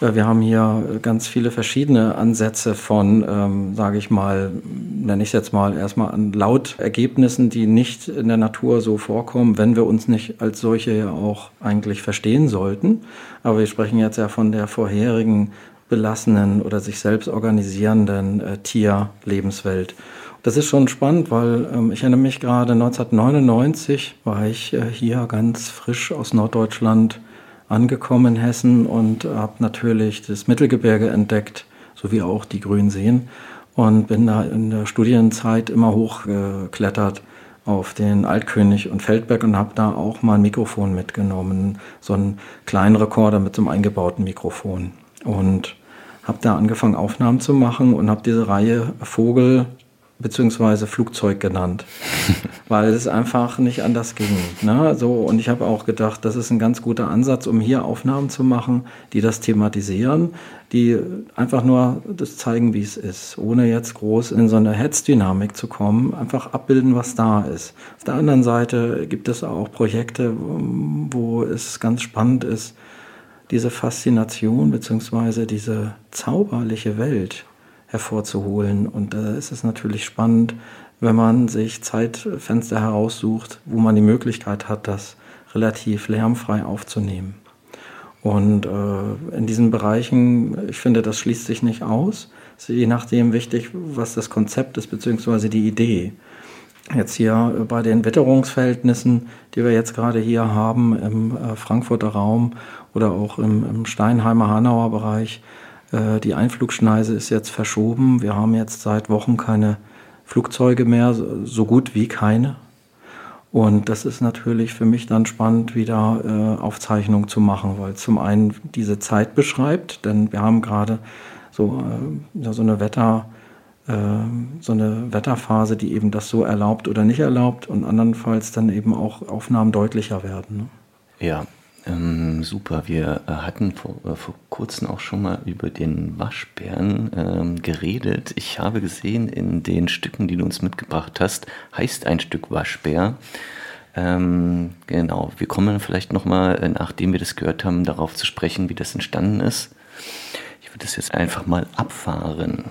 Wir haben hier ganz viele verschiedene Ansätze von, ähm, sage ich mal, nenne ich es jetzt mal erstmal an Lautergebnissen, die nicht in der Natur so vorkommen, wenn wir uns nicht als solche ja auch eigentlich verstehen sollten. Aber wir sprechen jetzt ja von der vorherigen belassenen oder sich selbst organisierenden äh, Tierlebenswelt. Das ist schon spannend, weil ähm, ich erinnere mich gerade 1999 war ich äh, hier ganz frisch aus Norddeutschland angekommen in Hessen und habe natürlich das Mittelgebirge entdeckt, sowie auch die Grünen Seen und bin da in der Studienzeit immer hochgeklettert auf den Altkönig und Feldberg und habe da auch mal ein Mikrofon mitgenommen, so einen kleinen Rekorder mit so einem eingebauten Mikrofon. Und habe da angefangen Aufnahmen zu machen und habe diese Reihe Vogel beziehungsweise Flugzeug genannt, weil es einfach nicht anders ging. Ne? So, und ich habe auch gedacht, das ist ein ganz guter Ansatz, um hier Aufnahmen zu machen, die das thematisieren, die einfach nur das zeigen, wie es ist, ohne jetzt groß in so eine Hetzdynamik zu kommen, einfach abbilden, was da ist. Auf der anderen Seite gibt es auch Projekte, wo es ganz spannend ist, diese Faszination beziehungsweise diese zauberliche Welt hervorzuholen. Und da ist es natürlich spannend, wenn man sich Zeitfenster heraussucht, wo man die Möglichkeit hat, das relativ lärmfrei aufzunehmen. Und äh, in diesen Bereichen, ich finde, das schließt sich nicht aus. Es ist je nachdem wichtig, was das Konzept ist, beziehungsweise die Idee. Jetzt hier bei den Witterungsverhältnissen, die wir jetzt gerade hier haben im äh, Frankfurter Raum oder auch im, im Steinheimer Hanauer Bereich, äh, die Einflugschneise ist jetzt verschoben. Wir haben jetzt seit Wochen keine Flugzeuge mehr, so gut wie keine. Und das ist natürlich für mich dann spannend, wieder äh, Aufzeichnungen zu machen, weil zum einen diese Zeit beschreibt, denn wir haben gerade so, äh, so eine Wetter, äh, so eine Wetterphase, die eben das so erlaubt oder nicht erlaubt und andernfalls dann eben auch Aufnahmen deutlicher werden. Ne? Ja, ähm, super, wir äh, hatten vor, äh, vor kurzem auch schon mal über den Waschbären ähm, geredet. Ich habe gesehen, in den Stücken, die du uns mitgebracht hast, heißt ein Stück Waschbär. Ähm, genau, wir kommen vielleicht nochmal, äh, nachdem wir das gehört haben, darauf zu sprechen, wie das entstanden ist. Ich würde das jetzt einfach mal abfahren.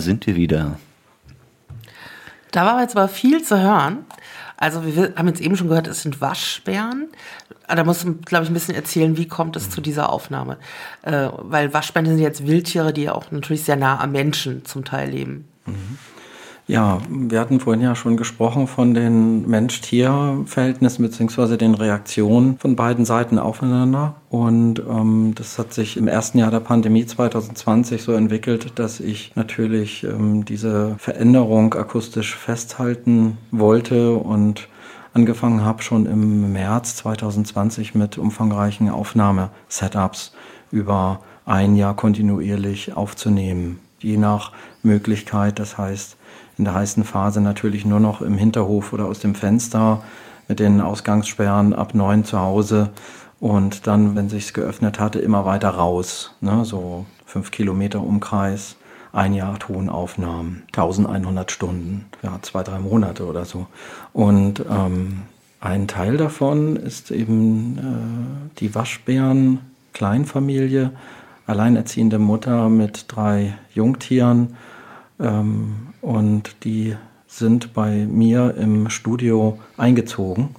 Sind wir wieder. Da war jetzt aber viel zu hören. Also wir haben jetzt eben schon gehört, es sind Waschbären. Da muss man, glaube ich, ein bisschen erzählen, wie kommt es zu dieser Aufnahme. Äh, weil Waschbären sind jetzt Wildtiere, die auch natürlich sehr nah am Menschen zum Teil leben. Ja, wir hatten vorhin ja schon gesprochen von den Mensch-Tier-Verhältnissen beziehungsweise den Reaktionen von beiden Seiten aufeinander. Und ähm, das hat sich im ersten Jahr der Pandemie 2020 so entwickelt, dass ich natürlich ähm, diese Veränderung akustisch festhalten wollte und angefangen habe schon im März 2020 mit umfangreichen Aufnahmesetups über ein Jahr kontinuierlich aufzunehmen, je nach Möglichkeit. Das heißt, in der heißen Phase natürlich nur noch im Hinterhof oder aus dem Fenster mit den Ausgangssperren ab neun zu Hause und dann, wenn sich's geöffnet hatte, immer weiter raus, ne, so fünf Kilometer Umkreis, ein Jahr Tonaufnahmen, 1100 Stunden, ja, zwei, drei Monate oder so. Und ähm, ein Teil davon ist eben äh, die Waschbären Kleinfamilie, alleinerziehende Mutter mit drei Jungtieren ähm, und die sind bei mir im Studio eingezogen.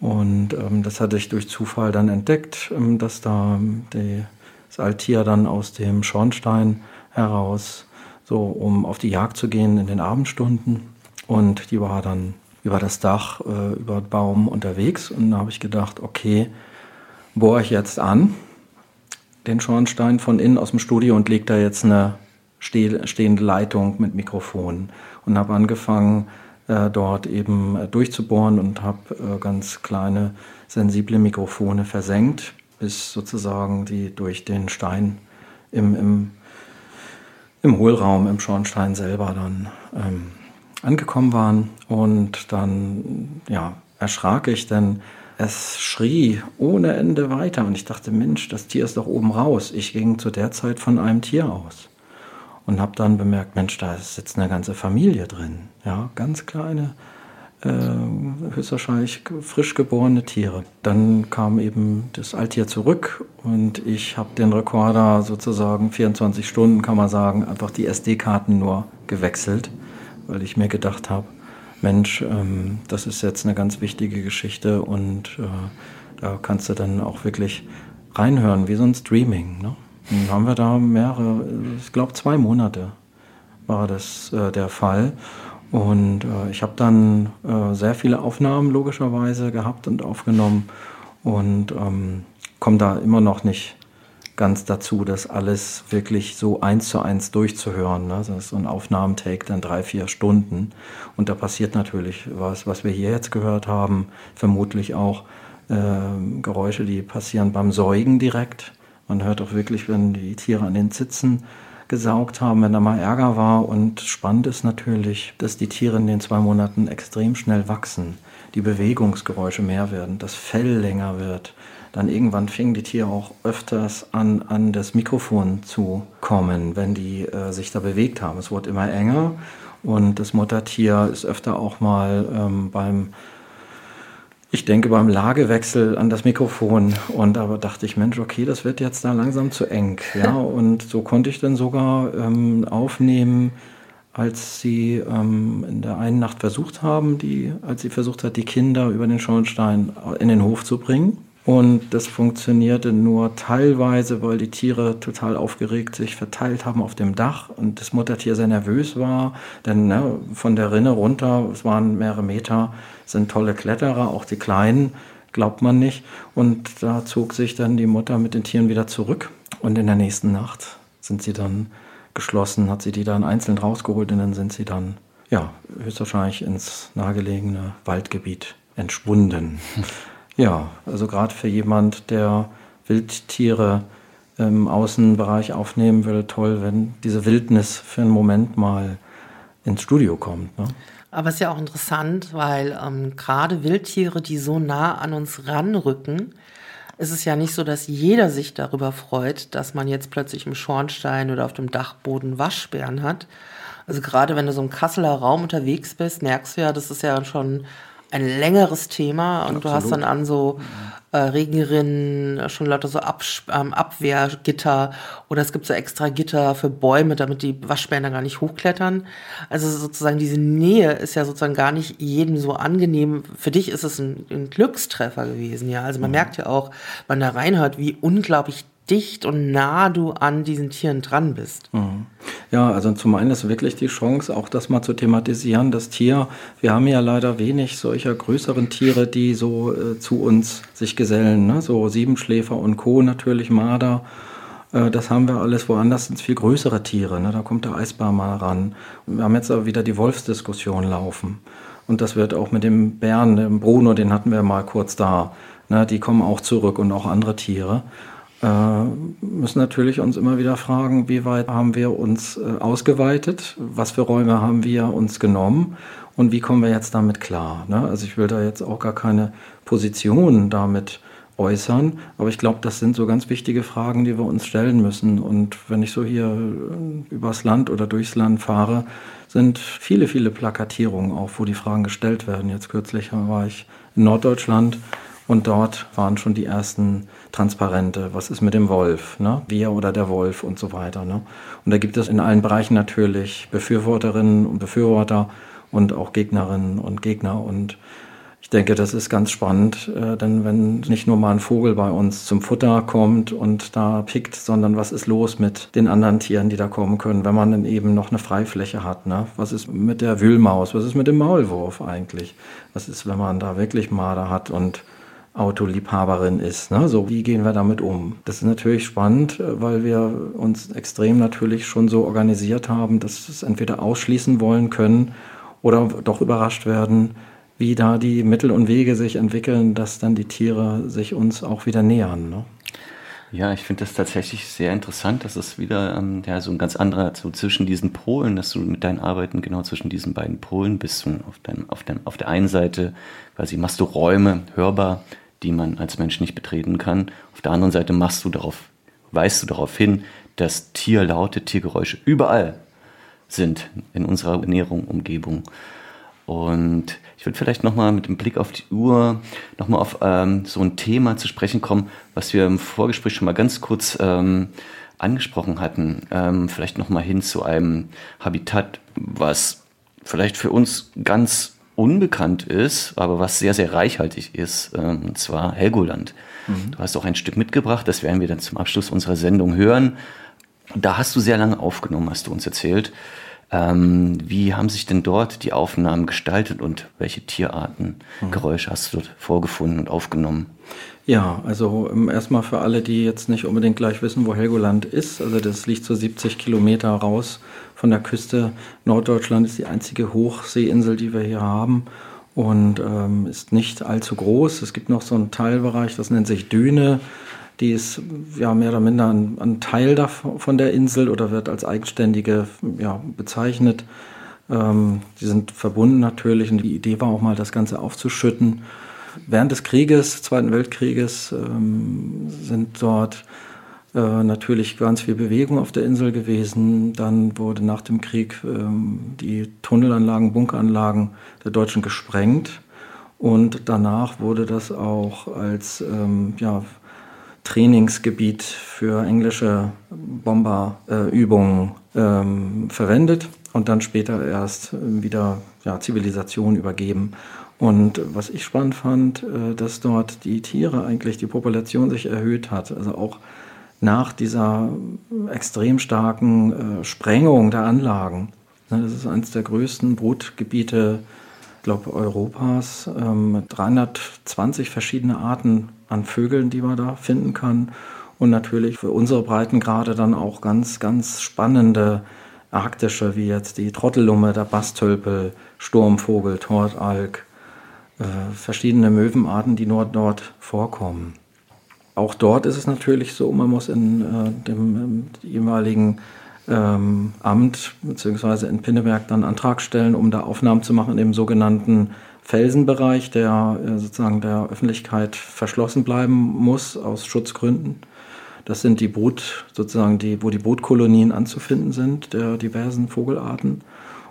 Und ähm, das hatte ich durch Zufall dann entdeckt, ähm, dass da ähm, die, das Altier dann aus dem Schornstein heraus, so um auf die Jagd zu gehen in den Abendstunden. Und die war dann über das Dach, äh, über den Baum unterwegs. Und da habe ich gedacht, okay, bohre ich jetzt an, den Schornstein von innen aus dem Studio und lege da jetzt eine stehende Leitung mit Mikrofon und habe angefangen, äh, dort eben äh, durchzubohren und habe äh, ganz kleine sensible Mikrofone versenkt, bis sozusagen die durch den Stein im, im, im Hohlraum, im Schornstein selber dann ähm, angekommen waren. Und dann ja, erschrak ich, denn es schrie ohne Ende weiter. Und ich dachte, Mensch, das Tier ist doch oben raus. Ich ging zu der Zeit von einem Tier aus und habe dann bemerkt, Mensch, da sitzt eine ganze Familie drin. Ja, ganz kleine, äh, höchstwahrscheinlich frisch geborene Tiere. Dann kam eben das Altier zurück und ich habe den Rekorder sozusagen 24 Stunden, kann man sagen, einfach die SD-Karten nur gewechselt, weil ich mir gedacht habe, Mensch, ähm, das ist jetzt eine ganz wichtige Geschichte und äh, da kannst du dann auch wirklich reinhören, wie so ein Streaming. Ne? Dann haben wir da mehrere, ich glaube zwei Monate war das äh, der Fall. Und äh, ich habe dann äh, sehr viele Aufnahmen logischerweise gehabt und aufgenommen und ähm, komme da immer noch nicht ganz dazu, das alles wirklich so eins zu eins durchzuhören. Ne? Das ist so ein Aufnahmetake dann drei, vier Stunden. Und da passiert natürlich was, was wir hier jetzt gehört haben, vermutlich auch äh, Geräusche, die passieren beim Säugen direkt. Man hört auch wirklich, wenn die Tiere an den Zitzen gesaugt haben, wenn da mal Ärger war. Und spannend ist natürlich, dass die Tiere in den zwei Monaten extrem schnell wachsen, die Bewegungsgeräusche mehr werden, das Fell länger wird. Dann irgendwann fingen die Tiere auch öfters an, an das Mikrofon zu kommen, wenn die äh, sich da bewegt haben. Es wurde immer enger und das Muttertier ist öfter auch mal ähm, beim ich denke beim Lagewechsel an das Mikrofon und aber dachte ich, Mensch, okay, das wird jetzt da langsam zu eng. Ja, und so konnte ich dann sogar ähm, aufnehmen, als sie ähm, in der einen Nacht versucht haben, die, als sie versucht hat, die Kinder über den Schornstein in den Hof zu bringen. Und das funktionierte nur teilweise, weil die Tiere total aufgeregt sich verteilt haben auf dem Dach und das Muttertier sehr nervös war. Denn ne, von der Rinne runter, es waren mehrere Meter, sind tolle Kletterer, auch die Kleinen, glaubt man nicht. Und da zog sich dann die Mutter mit den Tieren wieder zurück. Und in der nächsten Nacht sind sie dann geschlossen, hat sie die dann einzeln rausgeholt und dann sind sie dann, ja, höchstwahrscheinlich ins nahegelegene Waldgebiet entschwunden. Ja, also gerade für jemand, der Wildtiere im Außenbereich aufnehmen will, toll, wenn diese Wildnis für einen Moment mal ins Studio kommt. Ne? Aber es ist ja auch interessant, weil ähm, gerade Wildtiere, die so nah an uns ranrücken, ist es ja nicht so, dass jeder sich darüber freut, dass man jetzt plötzlich im Schornstein oder auf dem Dachboden Waschbären hat. Also gerade wenn du so im Kasseler Raum unterwegs bist, merkst du ja, das ist ja schon ein längeres Thema und Absolut. du hast dann an so äh, Regenrinnen schon lauter so Abs ähm, Abwehrgitter oder es gibt so extra Gitter für Bäume, damit die Waschbären gar nicht hochklettern. Also sozusagen diese Nähe ist ja sozusagen gar nicht jedem so angenehm. Für dich ist es ein, ein Glückstreffer gewesen, ja. Also man mhm. merkt ja auch, wenn da reinhört, wie unglaublich dicht und nah du an diesen Tieren dran bist. Mhm. Ja, also zum einen ist wirklich die Chance, auch das mal zu thematisieren, das Tier. Wir haben ja leider wenig solcher größeren Tiere, die so äh, zu uns sich gesellen. Ne? So Siebenschläfer und Co. natürlich, Marder. Äh, das haben wir alles. Woanders sind viel größere Tiere. Ne? Da kommt der Eisbär mal ran. Wir haben jetzt aber wieder die Wolfsdiskussion laufen. Und das wird auch mit dem Bären, dem Bruno, den hatten wir mal kurz da. Ne? Die kommen auch zurück und auch andere Tiere müssen natürlich uns immer wieder fragen, wie weit haben wir uns äh, ausgeweitet, was für Räume haben wir uns genommen und wie kommen wir jetzt damit klar. Ne? Also ich will da jetzt auch gar keine Position damit äußern, aber ich glaube, das sind so ganz wichtige Fragen, die wir uns stellen müssen. Und wenn ich so hier äh, übers Land oder durchs Land fahre, sind viele, viele Plakatierungen auch, wo die Fragen gestellt werden. Jetzt kürzlich war ich in Norddeutschland und dort waren schon die ersten Transparente. Was ist mit dem Wolf? Ne? Wir oder der Wolf und so weiter. Ne? Und da gibt es in allen Bereichen natürlich Befürworterinnen und Befürworter und auch Gegnerinnen und Gegner. Und ich denke, das ist ganz spannend, äh, denn wenn nicht nur mal ein Vogel bei uns zum Futter kommt und da pickt, sondern was ist los mit den anderen Tieren, die da kommen können, wenn man dann eben noch eine Freifläche hat. Ne? Was ist mit der Wühlmaus? Was ist mit dem Maulwurf eigentlich? Was ist, wenn man da wirklich Marder hat und Autoliebhaberin ist. Ne? So, wie gehen wir damit um? Das ist natürlich spannend, äh, weil wir uns extrem natürlich schon so organisiert haben, dass wir es entweder ausschließen wollen können oder doch überrascht werden, wie da die Mittel und Wege sich entwickeln, dass dann die Tiere sich uns auch wieder nähern. Ne? Ja, ich finde das tatsächlich sehr interessant, dass es wieder ähm, ja, so ein ganz anderer, so zwischen diesen Polen, dass du mit deinen Arbeiten genau zwischen diesen beiden Polen bist. Und auf, dein, auf, dein, auf der einen Seite quasi machst du Räume hörbar, die man als Mensch nicht betreten kann. Auf der anderen Seite machst du darauf, weist du darauf hin, dass Tierlaute, Tiergeräusche überall sind in unserer Ernährung, Umgebung. Und ich würde vielleicht nochmal mit dem Blick auf die Uhr nochmal auf ähm, so ein Thema zu sprechen kommen, was wir im Vorgespräch schon mal ganz kurz ähm, angesprochen hatten. Ähm, vielleicht nochmal hin zu einem Habitat, was vielleicht für uns ganz unbekannt ist, aber was sehr, sehr reichhaltig ist, ähm, und zwar Helgoland. Mhm. Du hast auch ein Stück mitgebracht, das werden wir dann zum Abschluss unserer Sendung hören. Da hast du sehr lange aufgenommen, hast du uns erzählt. Ähm, wie haben sich denn dort die Aufnahmen gestaltet und welche Tierarten, mhm. Geräusche hast du dort vorgefunden und aufgenommen? Ja, also erstmal für alle, die jetzt nicht unbedingt gleich wissen, wo Helgoland ist. Also das liegt so 70 Kilometer raus von der Küste. Norddeutschland ist die einzige Hochseeinsel, die wir hier haben und ähm, ist nicht allzu groß. Es gibt noch so einen Teilbereich, das nennt sich Düne. Die ist ja mehr oder minder ein, ein Teil davon, von der Insel oder wird als eigenständige ja, bezeichnet. Ähm, die sind verbunden natürlich und die Idee war auch mal, das Ganze aufzuschütten. Während des Krieges, Zweiten Weltkrieges, ähm, sind dort äh, natürlich ganz viel Bewegung auf der Insel gewesen. Dann wurde nach dem Krieg ähm, die Tunnelanlagen, Bunkeranlagen der Deutschen gesprengt. Und danach wurde das auch als ähm, ja, Trainingsgebiet für englische Bomberübungen äh, ähm, verwendet und dann später erst wieder ja, Zivilisation übergeben. Und was ich spannend fand, äh, dass dort die Tiere eigentlich, die Population sich erhöht hat. Also auch nach dieser extrem starken äh, Sprengung der Anlagen. Ne, das ist eines der größten Brutgebiete, glaube Europas, ähm, mit 320 verschiedene Arten an Vögeln, die man da finden kann. Und natürlich für unsere Breitengrade dann auch ganz, ganz spannende arktische, wie jetzt die Trottellumme, der Bastölpel, Sturmvogel, Tortalk, äh, verschiedene Möwenarten, die nur dort vorkommen auch dort ist es natürlich so, man muss in äh, dem ähm, jeweiligen ähm, Amt bzw. in Pinneberg dann Antrag stellen, um da Aufnahmen zu machen im sogenannten Felsenbereich, der äh, sozusagen der Öffentlichkeit verschlossen bleiben muss aus Schutzgründen. Das sind die Brut, sozusagen die, wo die Brutkolonien anzufinden sind, der diversen Vogelarten.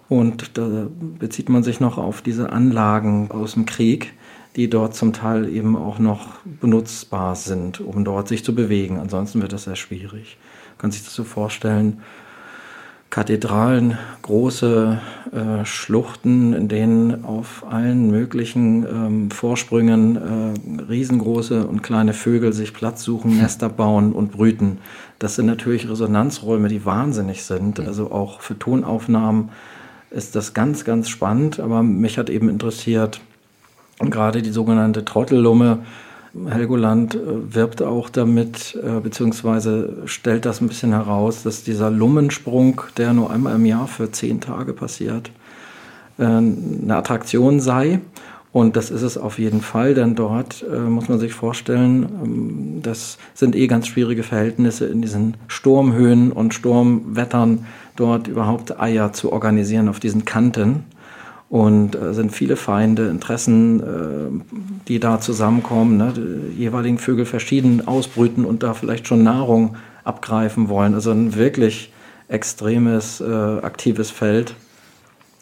Und da bezieht man sich noch auf diese Anlagen aus dem Krieg, die dort zum Teil eben auch noch benutzbar sind, um dort sich zu bewegen. Ansonsten wird das sehr schwierig. Kann sich das so vorstellen, Kathedralen, große äh, Schluchten, in denen auf allen möglichen ähm, Vorsprüngen äh, riesengroße und kleine Vögel sich Platz suchen, Nester bauen und brüten. Das sind natürlich Resonanzräume, die wahnsinnig sind. Also auch für Tonaufnahmen ist das ganz, ganz spannend. Aber mich hat eben interessiert, gerade die sogenannte Trottellumme, Helgoland äh, wirbt auch damit, äh, beziehungsweise stellt das ein bisschen heraus, dass dieser Lummensprung, der nur einmal im Jahr für zehn Tage passiert, äh, eine Attraktion sei. Und das ist es auf jeden Fall, denn dort muss man sich vorstellen, ähm, das sind eh ganz schwierige Verhältnisse in diesen Sturmhöhen und Sturmwettern, dort überhaupt Eier zu organisieren auf diesen Kanten. Und äh, sind viele Feinde, Interessen, äh, die da zusammenkommen, ne? die jeweiligen Vögel verschieden ausbrüten und da vielleicht schon Nahrung abgreifen wollen. Also ein wirklich extremes, äh, aktives Feld.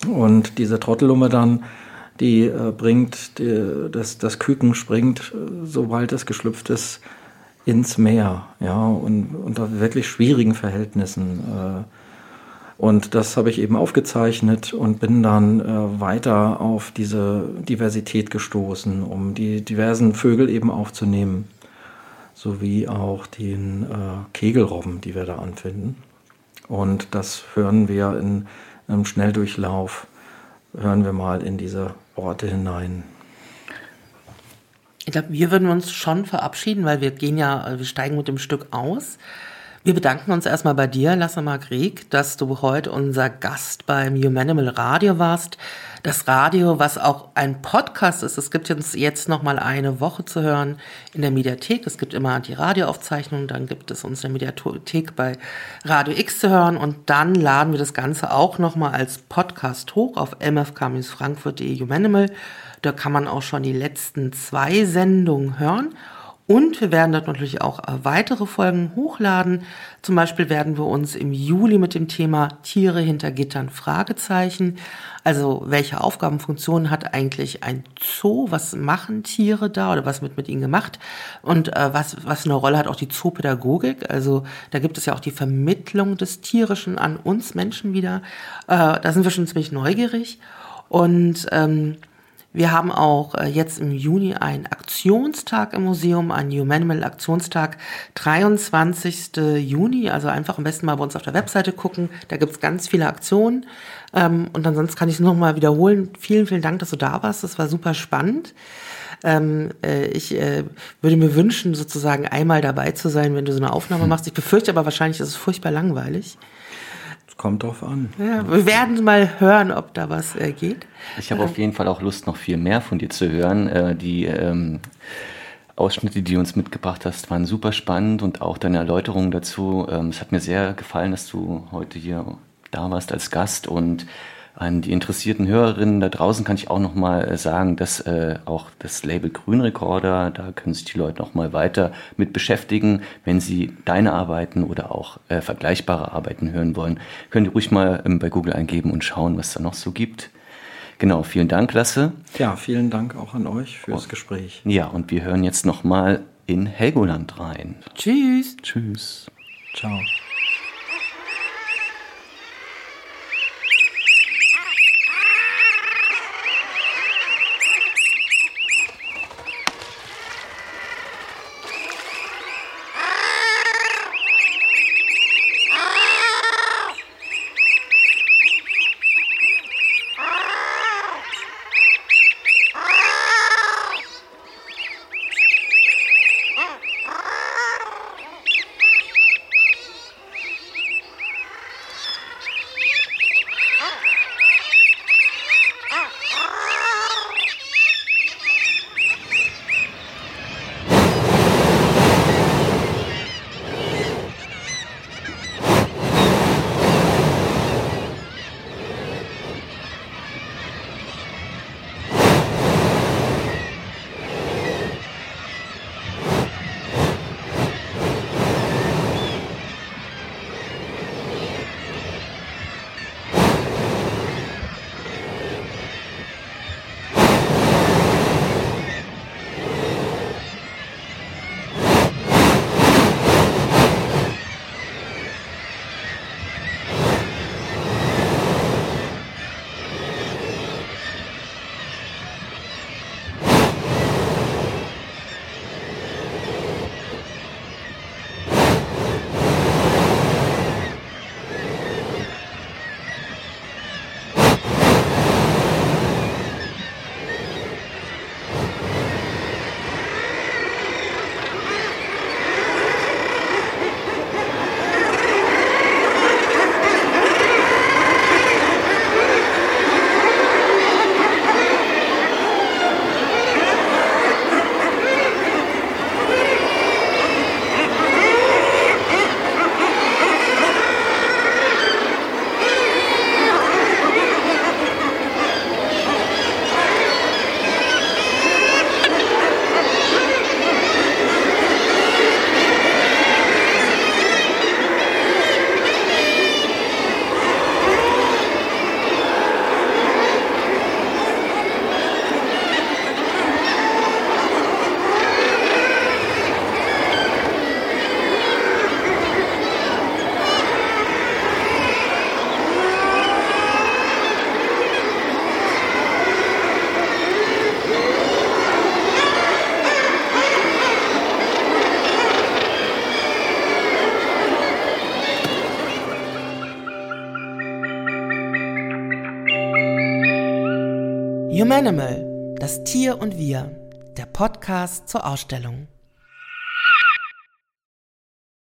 Und diese Trottelumme dann, die äh, bringt, die, das, das Küken springt, äh, sobald es geschlüpft ist, ins Meer, ja, und unter wirklich schwierigen Verhältnissen. Und das habe ich eben aufgezeichnet und bin dann äh, weiter auf diese Diversität gestoßen, um die diversen Vögel eben aufzunehmen, sowie auch den äh, Kegelrobben, die wir da anfinden. Und das hören wir in einem Schnelldurchlauf, hören wir mal in diese Orte hinein. Ich glaube, wir würden uns schon verabschieden, weil wir gehen ja, wir steigen mit dem Stück aus. Wir bedanken uns erstmal bei dir, Lasse Margrieg, dass du heute unser Gast beim Humanimal Radio warst. Das Radio, was auch ein Podcast ist. Es gibt uns jetzt noch mal eine Woche zu hören in der Mediathek. Es gibt immer die Radioaufzeichnung, dann gibt es uns in der Mediathek bei Radio X zu hören und dann laden wir das Ganze auch noch mal als Podcast hoch auf mfk-frankfurt.de Humanimal. Da kann man auch schon die letzten zwei Sendungen hören. Und wir werden dort natürlich auch äh, weitere Folgen hochladen. Zum Beispiel werden wir uns im Juli mit dem Thema Tiere hinter Gittern Fragezeichen. Also welche Aufgabenfunktionen hat eigentlich ein Zoo? Was machen Tiere da oder was wird mit ihnen gemacht? Und äh, was, was eine Rolle hat auch die Zoopädagogik? Also da gibt es ja auch die Vermittlung des Tierischen an uns Menschen wieder. Äh, da sind wir schon ziemlich neugierig. Und ähm, wir haben auch äh, jetzt im Juni einen Aktionstag im Museum, einen Humanimal Aktionstag, 23. Juni. Also einfach am besten mal bei uns auf der Webseite gucken. Da gibt's ganz viele Aktionen. Ähm, und ansonsten kann ich es nochmal wiederholen. Vielen, vielen Dank, dass du da warst. Das war super spannend. Ähm, äh, ich äh, würde mir wünschen, sozusagen einmal dabei zu sein, wenn du so eine Aufnahme hm. machst. Ich befürchte aber wahrscheinlich, ist es furchtbar langweilig. Kommt drauf an. Ja, wir werden mal hören, ob da was äh, geht. Ich habe äh, auf jeden Fall auch Lust, noch viel mehr von dir zu hören. Äh, die ähm, Ausschnitte, die du uns mitgebracht hast, waren super spannend und auch deine Erläuterungen dazu. Ähm, es hat mir sehr gefallen, dass du heute hier da warst als Gast und an die interessierten Hörerinnen da draußen kann ich auch noch mal äh, sagen, dass äh, auch das Label Grünrekorder, da können sich die Leute noch mal weiter mit beschäftigen. Wenn sie deine Arbeiten oder auch äh, vergleichbare Arbeiten hören wollen, können die ruhig mal ähm, bei Google eingeben und schauen, was da noch so gibt. Genau, vielen Dank, Lasse. Ja, vielen Dank auch an euch fürs oh. Gespräch. Ja, und wir hören jetzt noch mal in Helgoland rein. Tschüss. Tschüss. Ciao. Humanimal, das Tier und wir, der Podcast zur Ausstellung.